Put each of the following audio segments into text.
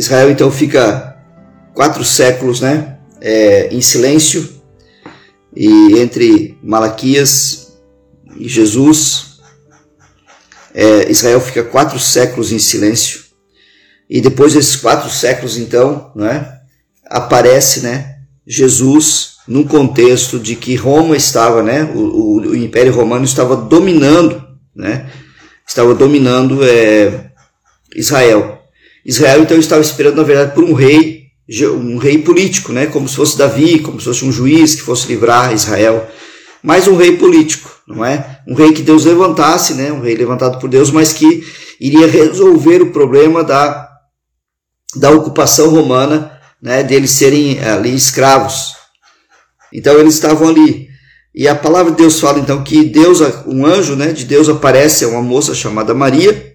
Israel então fica quatro séculos né, é, em silêncio, e entre Malaquias e Jesus, é, Israel fica quatro séculos em silêncio, e depois desses quatro séculos, então, né, aparece né, Jesus num contexto de que Roma estava, né, o, o, Império Romano estava dominando, né, estava dominando é, Israel. Israel então estava esperando, na verdade, por um rei, um rei político, né? como se fosse Davi, como se fosse um juiz que fosse livrar Israel. Mas um rei político, não é? Um rei que Deus levantasse, né? um rei levantado por Deus, mas que iria resolver o problema da, da ocupação romana, né? deles serem ali escravos. Então eles estavam ali. E a palavra de Deus fala então que Deus, um anjo né, de Deus aparece a uma moça chamada Maria,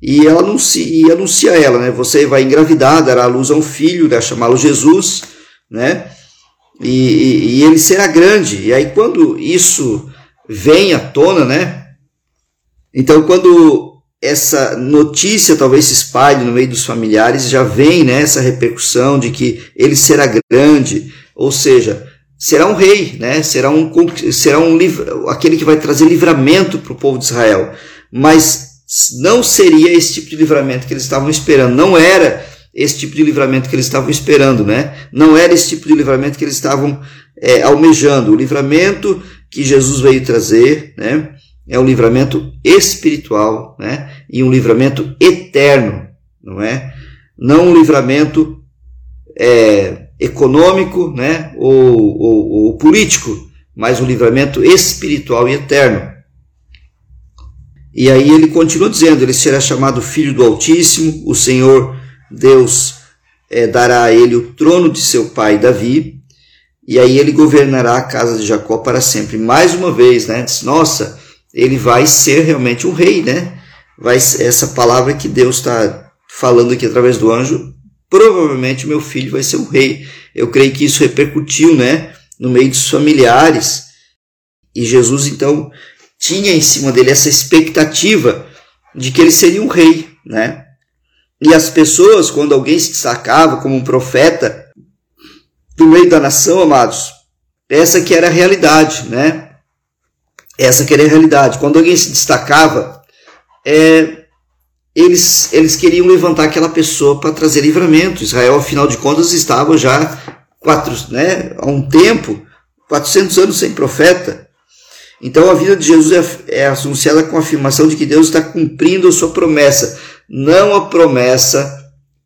e ela anuncia, e anuncia ela, né? Você vai engravidar, dará à luz a um filho, né? chamá-lo Jesus, né? E, e, e, ele será grande. E aí quando isso vem à tona, né? Então quando essa notícia talvez se espalhe no meio dos familiares, já vem né, essa repercussão de que ele será grande, ou seja, será um rei, né? Será um será um aquele que vai trazer livramento para o povo de Israel. Mas não seria esse tipo de livramento que eles estavam esperando, não era esse tipo de livramento que eles estavam esperando, né? Não era esse tipo de livramento que eles estavam é, almejando. O livramento que Jesus veio trazer, né? É um livramento espiritual, né? E um livramento eterno, não é? Não um livramento é, econômico, né? Ou, ou, ou político, mas um livramento espiritual e eterno. E aí ele continua dizendo: ele será chamado Filho do Altíssimo, o Senhor Deus é, dará a ele o trono de seu pai Davi, e aí ele governará a casa de Jacó para sempre. Mais uma vez, né? Diz, Nossa, ele vai ser realmente um rei, né? Vai essa palavra que Deus está falando aqui através do anjo, provavelmente meu filho vai ser um rei. Eu creio que isso repercutiu, né? No meio dos familiares. E Jesus então tinha em cima dele essa expectativa de que ele seria um rei, né? E as pessoas, quando alguém se destacava como um profeta do meio da nação, amados, essa que era a realidade, né? Essa que era a realidade. Quando alguém se destacava, é, eles, eles queriam levantar aquela pessoa para trazer livramento. Israel, afinal de contas, estava já quatro, né, há um tempo, 400 anos sem profeta. Então a vida de Jesus é, é associada com a afirmação de que Deus está cumprindo a sua promessa, não a promessa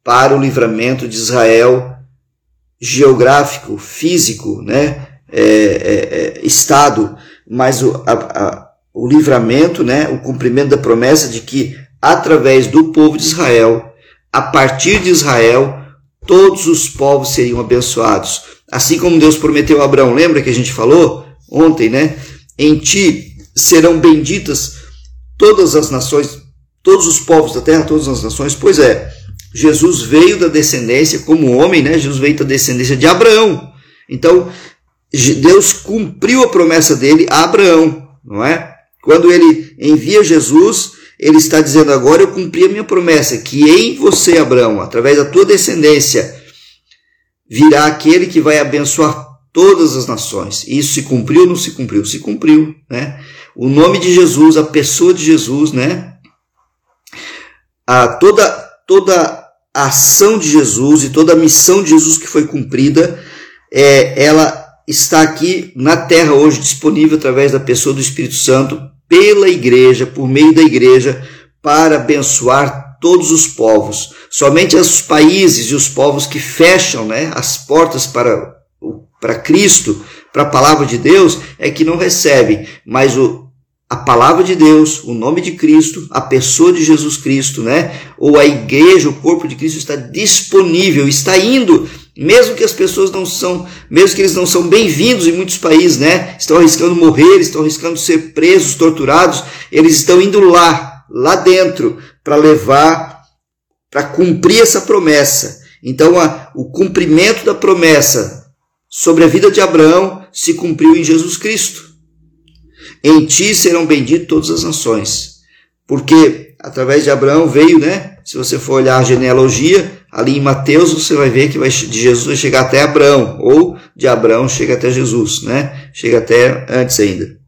para o livramento de Israel geográfico, físico, né, é, é, é, estado, mas o, a, a, o livramento, né, o cumprimento da promessa de que através do povo de Israel, a partir de Israel, todos os povos seriam abençoados. Assim como Deus prometeu a Abraão, lembra que a gente falou ontem, né? Em ti serão benditas todas as nações, todos os povos da terra, todas as nações. Pois é, Jesus veio da descendência, como homem, né? Jesus veio da descendência de Abraão. Então, Deus cumpriu a promessa dele a Abraão, não é? Quando ele envia Jesus, ele está dizendo agora eu cumpri a minha promessa, que em você, Abraão, através da tua descendência, virá aquele que vai abençoar todas as nações. Isso se cumpriu ou não se cumpriu? Se cumpriu, né? O nome de Jesus, a pessoa de Jesus, né? A toda toda a ação de Jesus e toda a missão de Jesus que foi cumprida, é, ela está aqui na terra hoje disponível através da pessoa do Espírito Santo pela igreja, por meio da igreja, para abençoar todos os povos. Somente os países e os povos que fecham né, as portas para para Cristo, para a palavra de Deus, é que não recebem, mas o, a palavra de Deus, o nome de Cristo, a pessoa de Jesus Cristo, né? Ou a igreja, o corpo de Cristo está disponível, está indo, mesmo que as pessoas não são, mesmo que eles não são bem-vindos em muitos países, né? Estão arriscando morrer, estão arriscando ser presos, torturados, eles estão indo lá, lá dentro, para levar, para cumprir essa promessa Então, a, o cumprimento da promessa sobre a vida de Abraão se cumpriu em Jesus Cristo. Em ti serão benditas todas as nações. Porque através de Abraão veio, né? Se você for olhar a genealogia, ali em Mateus você vai ver que vai, de Jesus chegar até Abraão, ou de Abraão chega até Jesus, né? Chega até antes ainda.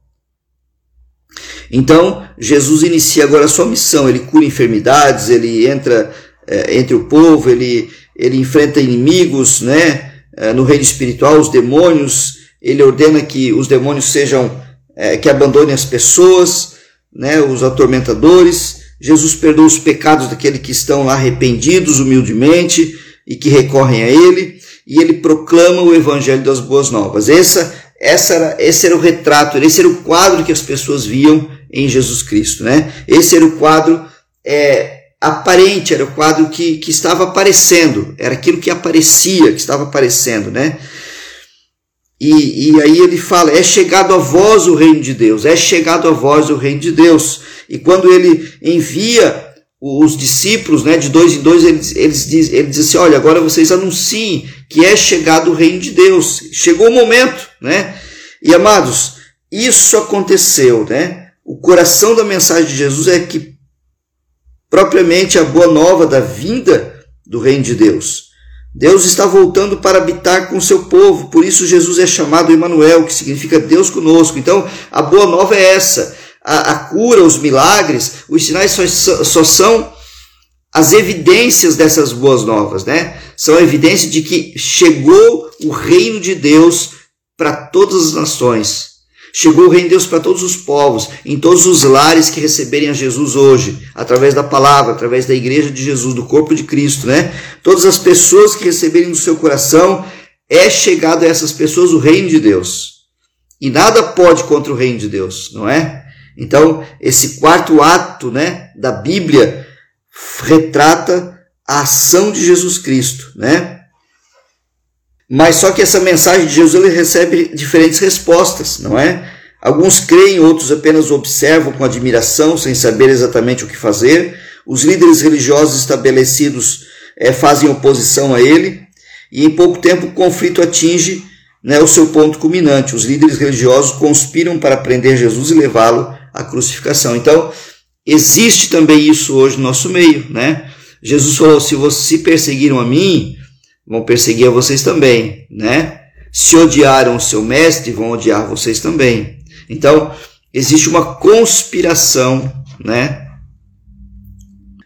Então, Jesus inicia agora a sua missão, ele cura enfermidades, ele entra é, entre o povo, ele, ele enfrenta inimigos, né? É, no reino espiritual, os demônios, ele ordena que os demônios sejam, é, que abandonem as pessoas, né? Os atormentadores, Jesus perdoa os pecados daqueles que estão lá arrependidos humildemente e que recorrem a Ele, e ele proclama o Evangelho das Boas Novas. Essa, essa era, esse era o retrato, esse era o quadro que as pessoas viam em Jesus Cristo. Né? Esse era o quadro é, aparente, era o quadro que, que estava aparecendo, era aquilo que aparecia, que estava aparecendo. Né? E, e aí ele fala: é chegado a vós o reino de Deus, é chegado a vós o reino de Deus. E quando ele envia os discípulos, né, de dois em dois, eles, eles diz, ele diz assim: olha, agora vocês anunciem que é chegado o reino de Deus. Chegou o momento, né? E amados, isso aconteceu, né? O coração da mensagem de Jesus é que propriamente a boa nova da vinda do reino de Deus. Deus está voltando para habitar com o seu povo, por isso Jesus é chamado Emmanuel, que significa Deus conosco. Então, a boa nova é essa a, a cura, os milagres, os sinais só, só são as evidências dessas boas novas, né? São evidências de que chegou o reino de Deus para todas as nações. Chegou o reino de Deus para todos os povos, em todos os lares que receberem a Jesus hoje, através da palavra, através da igreja de Jesus, do corpo de Cristo, né? Todas as pessoas que receberem no seu coração, é chegado a essas pessoas o reino de Deus. E nada pode contra o reino de Deus, não é? Então, esse quarto ato né, da Bíblia retrata a ação de Jesus Cristo, né? Mas só que essa mensagem de Jesus ele recebe diferentes respostas, não é? Alguns creem, outros apenas observam com admiração, sem saber exatamente o que fazer. Os líderes religiosos estabelecidos é, fazem oposição a ele, e em pouco tempo o conflito atinge né, o seu ponto culminante. Os líderes religiosos conspiram para prender Jesus e levá-lo a crucificação. Então, existe também isso hoje no nosso meio, né? Jesus falou: se vocês perseguiram a mim, vão perseguir a vocês também, né? Se odiaram o seu mestre, vão odiar vocês também. Então, existe uma conspiração, né?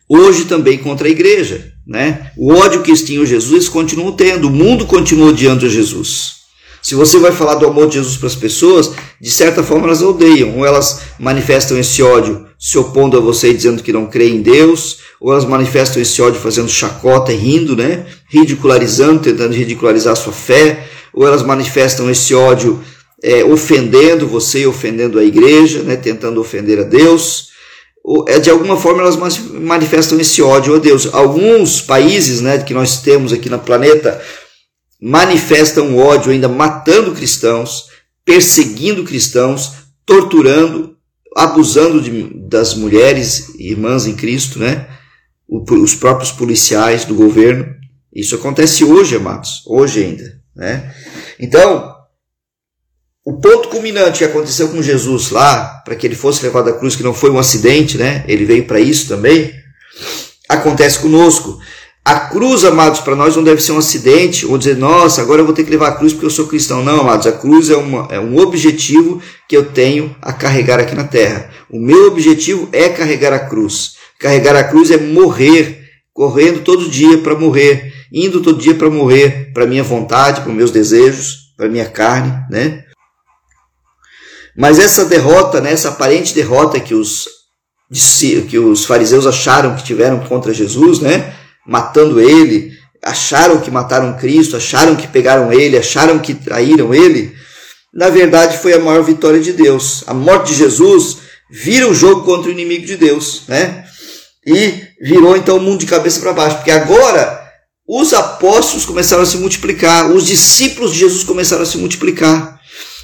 Hoje também contra a igreja, né? O ódio que eles tinham Jesus, eles continuam tendo. O mundo continua odiando Jesus. Se você vai falar do amor de Jesus para as pessoas, de certa forma elas odeiam, ou elas manifestam esse ódio se opondo a você dizendo que não crê em Deus, ou elas manifestam esse ódio fazendo chacota e rindo, né? Ridicularizando, tentando ridicularizar a sua fé, ou elas manifestam esse ódio é, ofendendo você, ofendendo a igreja, né? Tentando ofender a Deus. É, de alguma forma elas manifestam esse ódio a Deus. Alguns países, né, que nós temos aqui no planeta, manifestam ódio, ainda matando cristãos, perseguindo cristãos, torturando, abusando de, das mulheres irmãs em Cristo, né? os próprios policiais do governo. Isso acontece hoje, amados, hoje ainda. Né? Então, o ponto culminante que aconteceu com Jesus lá, para que ele fosse levado à cruz, que não foi um acidente, né? ele veio para isso também, acontece conosco. A cruz, amados, para nós não deve ser um acidente, ou dizer, nossa, agora eu vou ter que levar a cruz porque eu sou cristão. Não, amados, a cruz é, uma, é um objetivo que eu tenho a carregar aqui na terra. O meu objetivo é carregar a cruz. Carregar a cruz é morrer, correndo todo dia para morrer, indo todo dia para morrer, para minha vontade, para meus desejos, para minha carne, né? Mas essa derrota, né, essa aparente derrota que os, que os fariseus acharam que tiveram contra Jesus, né? Matando ele, acharam que mataram Cristo, acharam que pegaram ele, acharam que traíram ele, na verdade foi a maior vitória de Deus. A morte de Jesus vira o jogo contra o inimigo de Deus, né? E virou então o mundo de cabeça para baixo, porque agora os apóstolos começaram a se multiplicar, os discípulos de Jesus começaram a se multiplicar.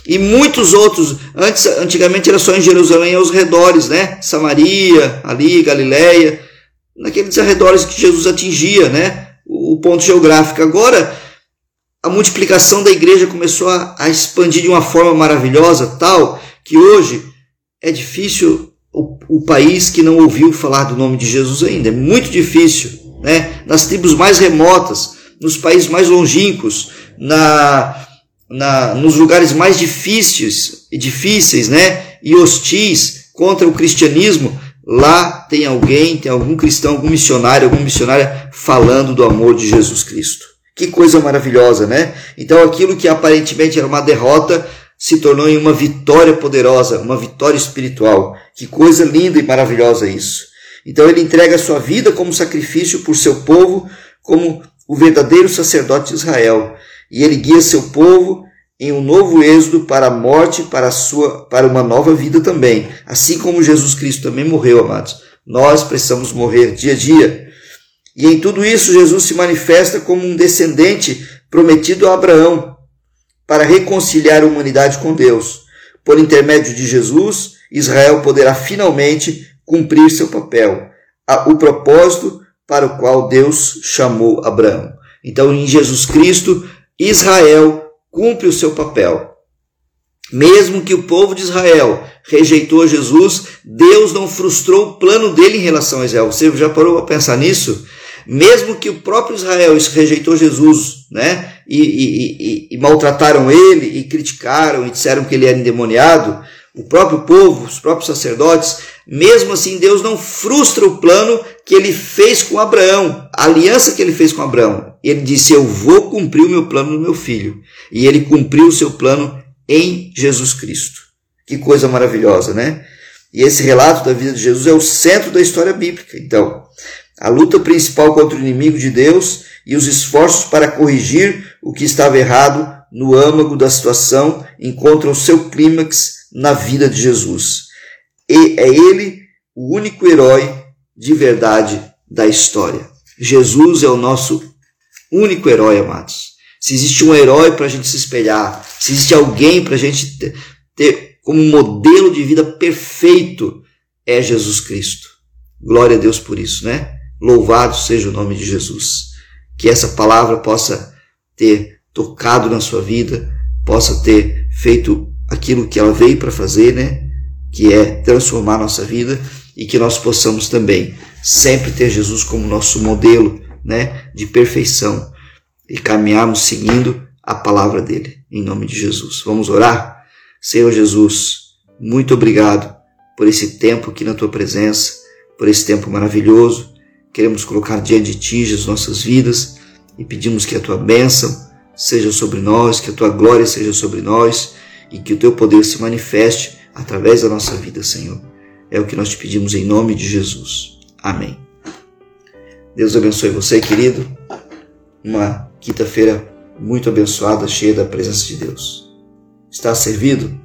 E muitos outros, antes, antigamente era só em Jerusalém e aos redores, né? Samaria, ali, Galileia naqueles arredores que Jesus atingia, né? O, ponto geográfico. Agora, a multiplicação da igreja começou a, a expandir de uma forma maravilhosa, tal que hoje é difícil o, o, país que não ouviu falar do nome de Jesus ainda. É muito difícil. Né? Nas tribos mais remotas, nos países mais longínquos, na, na, nos lugares mais difíceis, difíceis né? e hostis contra o cristianismo, lá tem alguém, tem algum cristão, algum missionário, alguma missionária falando do amor de Jesus Cristo. Que coisa maravilhosa, né? Então aquilo que aparentemente era uma derrota se tornou em uma vitória poderosa, uma vitória espiritual. Que coisa linda e maravilhosa isso. Então ele entrega a sua vida como sacrifício por seu povo, como o verdadeiro sacerdote de Israel. E ele guia seu povo em um novo êxodo para a morte, para a sua, para uma nova vida também. Assim como Jesus Cristo também morreu, amados. Nós precisamos morrer dia a dia. E em tudo isso Jesus se manifesta como um descendente prometido a Abraão para reconciliar a humanidade com Deus. Por intermédio de Jesus, Israel poderá finalmente cumprir seu papel, o propósito para o qual Deus chamou Abraão. Então, em Jesus Cristo, Israel cumpre o seu papel. Mesmo que o povo de Israel rejeitou Jesus, Deus não frustrou o plano dele em relação a Israel. Você já parou para pensar nisso? Mesmo que o próprio Israel rejeitou Jesus, né? E, e, e, e maltrataram ele, e criticaram, e disseram que ele era endemoniado, o próprio povo, os próprios sacerdotes, mesmo assim Deus não frustra o plano que ele fez com Abraão, a aliança que ele fez com Abraão. Ele disse: Eu vou cumprir o meu plano no meu filho. E ele cumpriu o seu plano em Jesus Cristo. Que coisa maravilhosa, né? E esse relato da vida de Jesus é o centro da história bíblica. Então, a luta principal contra o inimigo de Deus e os esforços para corrigir o que estava errado no âmago da situação encontram seu clímax na vida de Jesus. E é ele o único herói de verdade da história. Jesus é o nosso único herói, amados. Se existe um herói para a gente se espelhar, se existe alguém para a gente ter, ter como modelo de vida perfeito, é Jesus Cristo. Glória a Deus por isso, né? Louvado seja o nome de Jesus. Que essa palavra possa ter tocado na sua vida, possa ter feito aquilo que ela veio para fazer, né? Que é transformar nossa vida e que nós possamos também sempre ter Jesus como nosso modelo, né, de perfeição e caminharmos seguindo a palavra dele, em nome de Jesus. Vamos orar? Senhor Jesus, muito obrigado por esse tempo aqui na tua presença, por esse tempo maravilhoso. Queremos colocar diante de ti as nossas vidas e pedimos que a tua bênção seja sobre nós, que a tua glória seja sobre nós e que o teu poder se manifeste através da nossa vida, Senhor. É o que nós te pedimos em nome de Jesus. Amém. Deus abençoe você, querido. Uma quinta-feira muito abençoada, cheia da presença de Deus. Está servido?